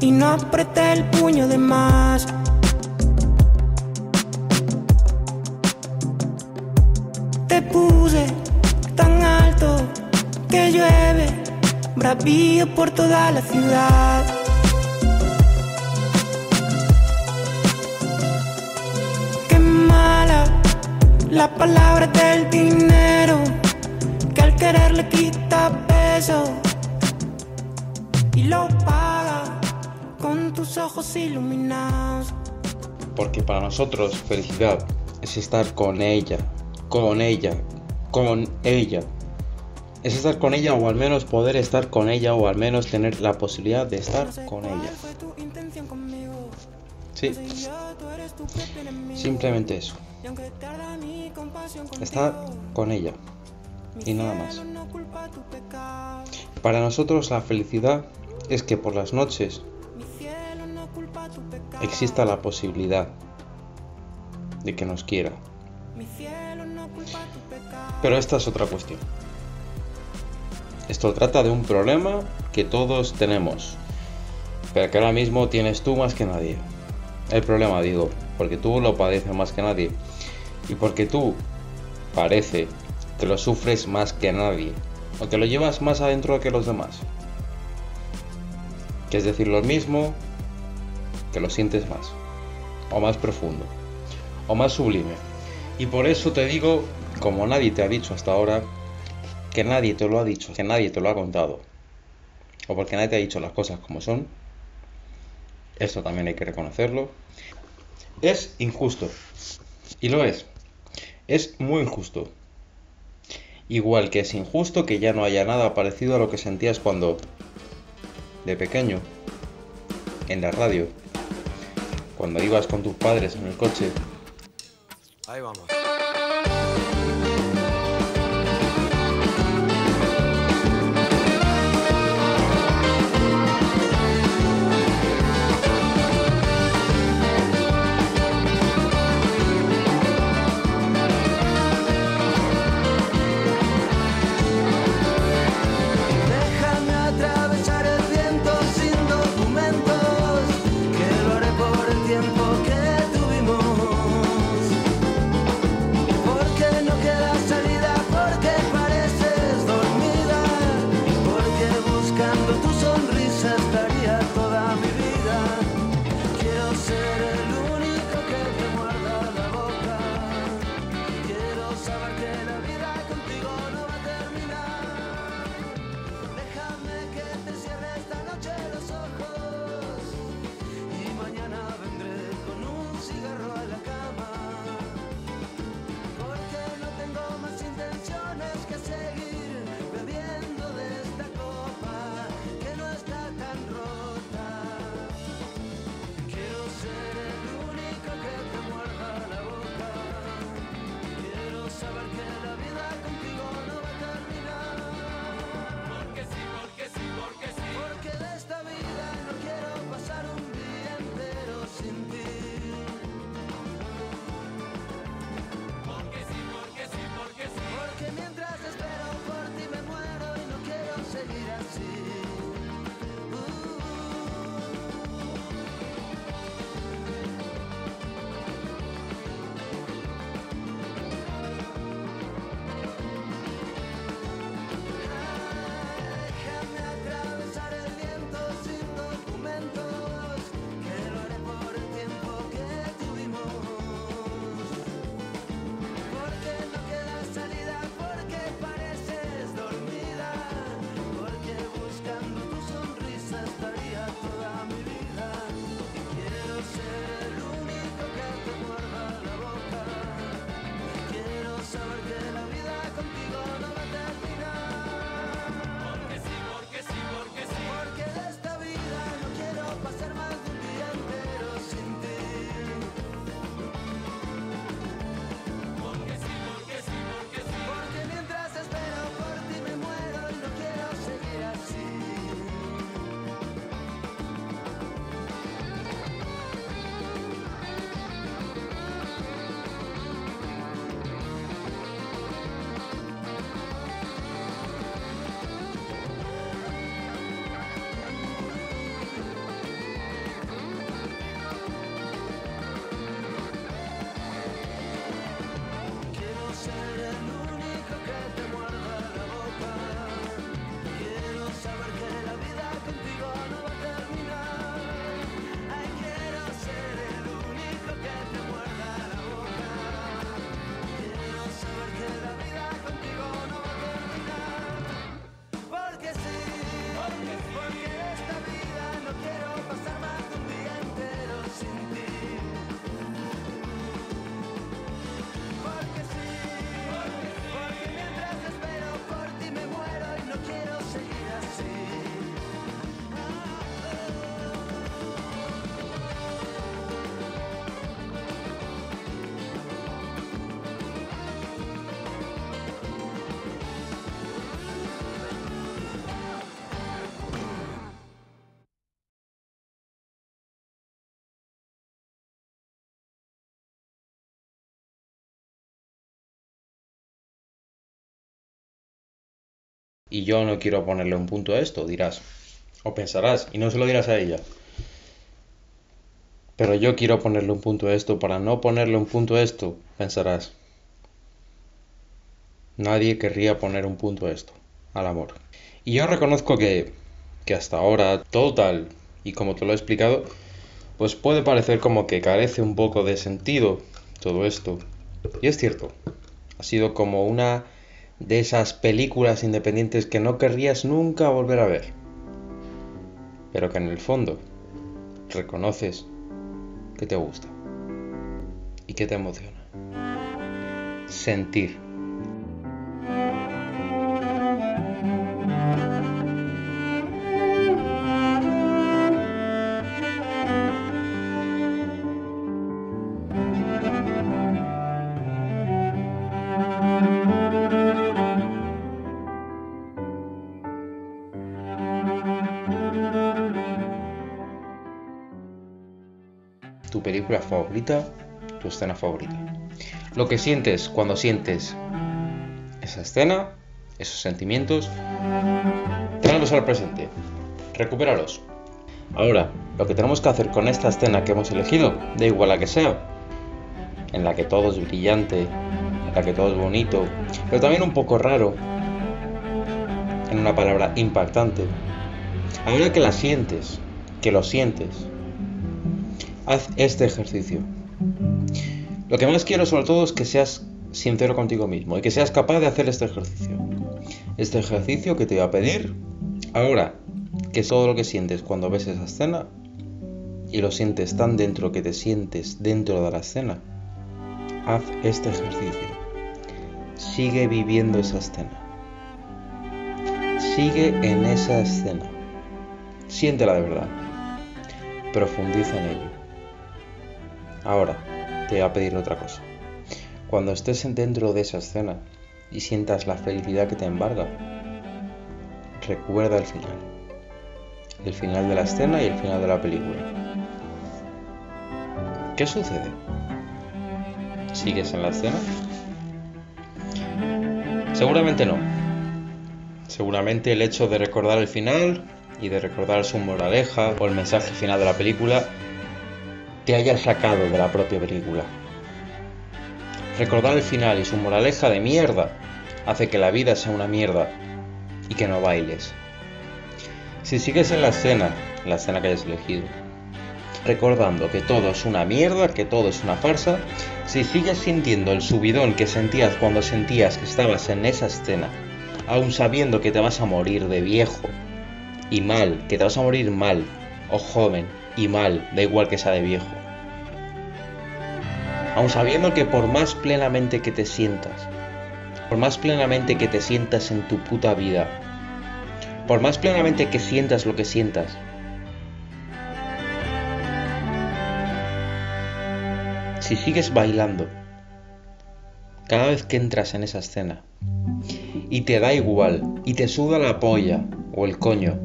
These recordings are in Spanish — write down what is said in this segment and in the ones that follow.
y no apreté el puño de más. Te puse tan alto que llueve, bravío por toda la ciudad. Qué mala la palabra del dinero, que al querer le quita peso y lo paga con tus ojos iluminados. Porque para nosotros felicidad es estar con ella, con ella, con ella. Es estar con ella o al menos poder estar con ella o al menos tener la posibilidad de estar con ella. Sí, simplemente eso. Estar con ella. y nada más. Para nosotros la felicidad es que por las noches exista la posibilidad de que nos quiera. Pero esta es otra cuestión. Esto trata de un problema que todos tenemos, pero que ahora mismo tienes tú más que nadie. El problema, digo, porque tú lo padeces más que nadie y porque tú parece que lo sufres más que nadie o que lo llevas más adentro que los demás. Que es decir, lo mismo, que lo sientes más, o más profundo, o más sublime. Y por eso te digo, como nadie te ha dicho hasta ahora, que nadie te lo ha dicho, que nadie te lo ha contado, o porque nadie te ha dicho las cosas como son, esto también hay que reconocerlo, es injusto. Y lo es. Es muy injusto. Igual que es injusto que ya no haya nada parecido a lo que sentías cuando, de pequeño, en la radio, cuando ibas con tus padres en el coche, Ahí vamos. Y yo no quiero ponerle un punto a esto, dirás. O pensarás, y no se lo dirás a ella. Pero yo quiero ponerle un punto a esto, para no ponerle un punto a esto, pensarás. Nadie querría poner un punto a esto, al amor. Y yo reconozco que, que hasta ahora, todo tal y como te lo he explicado, pues puede parecer como que carece un poco de sentido todo esto. Y es cierto, ha sido como una de esas películas independientes que no querrías nunca volver a ver, pero que en el fondo reconoces que te gusta y que te emociona. Sentir. Tu película favorita, tu escena favorita. Lo que sientes cuando sientes esa escena, esos sentimientos, tráelos al presente, recupéralos. Ahora, lo que tenemos que hacer con esta escena que hemos elegido, da igual a que sea, en la que todo es brillante, en la que todo es bonito, pero también un poco raro, en una palabra impactante. Ahora que la sientes, que lo sientes, haz este ejercicio. Lo que más quiero sobre todo es que seas sincero contigo mismo y que seas capaz de hacer este ejercicio. Este ejercicio que te voy a pedir ahora, que es todo lo que sientes cuando ves esa escena y lo sientes tan dentro que te sientes dentro de la escena, haz este ejercicio. Sigue viviendo esa escena. Sigue en esa escena. Siéntela de verdad. Profundiza en ello. Ahora, te voy a pedir otra cosa. Cuando estés dentro de esa escena y sientas la felicidad que te embarga, recuerda el final. El final de la escena y el final de la película. ¿Qué sucede? ¿Sigues en la escena? Seguramente no. Seguramente el hecho de recordar el final y de recordar su moraleja o el mensaje final de la película te haya sacado de la propia película. Recordar el final y su moraleja de mierda hace que la vida sea una mierda y que no bailes. Si sigues en la escena, la escena que hayas elegido, recordando que todo es una mierda, que todo es una farsa, si sigues sintiendo el subidón que sentías cuando sentías que estabas en esa escena, aun sabiendo que te vas a morir de viejo y mal, que te vas a morir mal o joven y mal, da igual que sea de viejo, aun sabiendo que por más plenamente que te sientas, por más plenamente que te sientas en tu puta vida, por más plenamente que sientas lo que sientas, si sigues bailando, cada vez que entras en esa escena, y te da igual, y te suda la polla o el coño,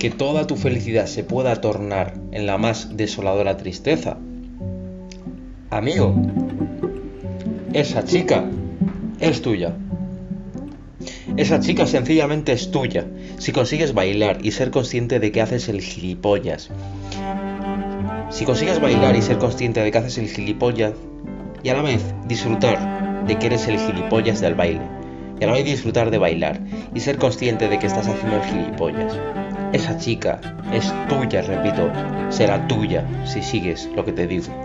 que toda tu felicidad se pueda tornar en la más desoladora tristeza, Amigo, esa chica es tuya. Esa chica sencillamente es tuya si consigues bailar y ser consciente de que haces el gilipollas. Si consigues bailar y ser consciente de que haces el gilipollas y a la vez disfrutar de que eres el gilipollas del baile y a la vez disfrutar de bailar y ser consciente de que estás haciendo el gilipollas. Esa chica es tuya, repito, será tuya si sigues lo que te digo.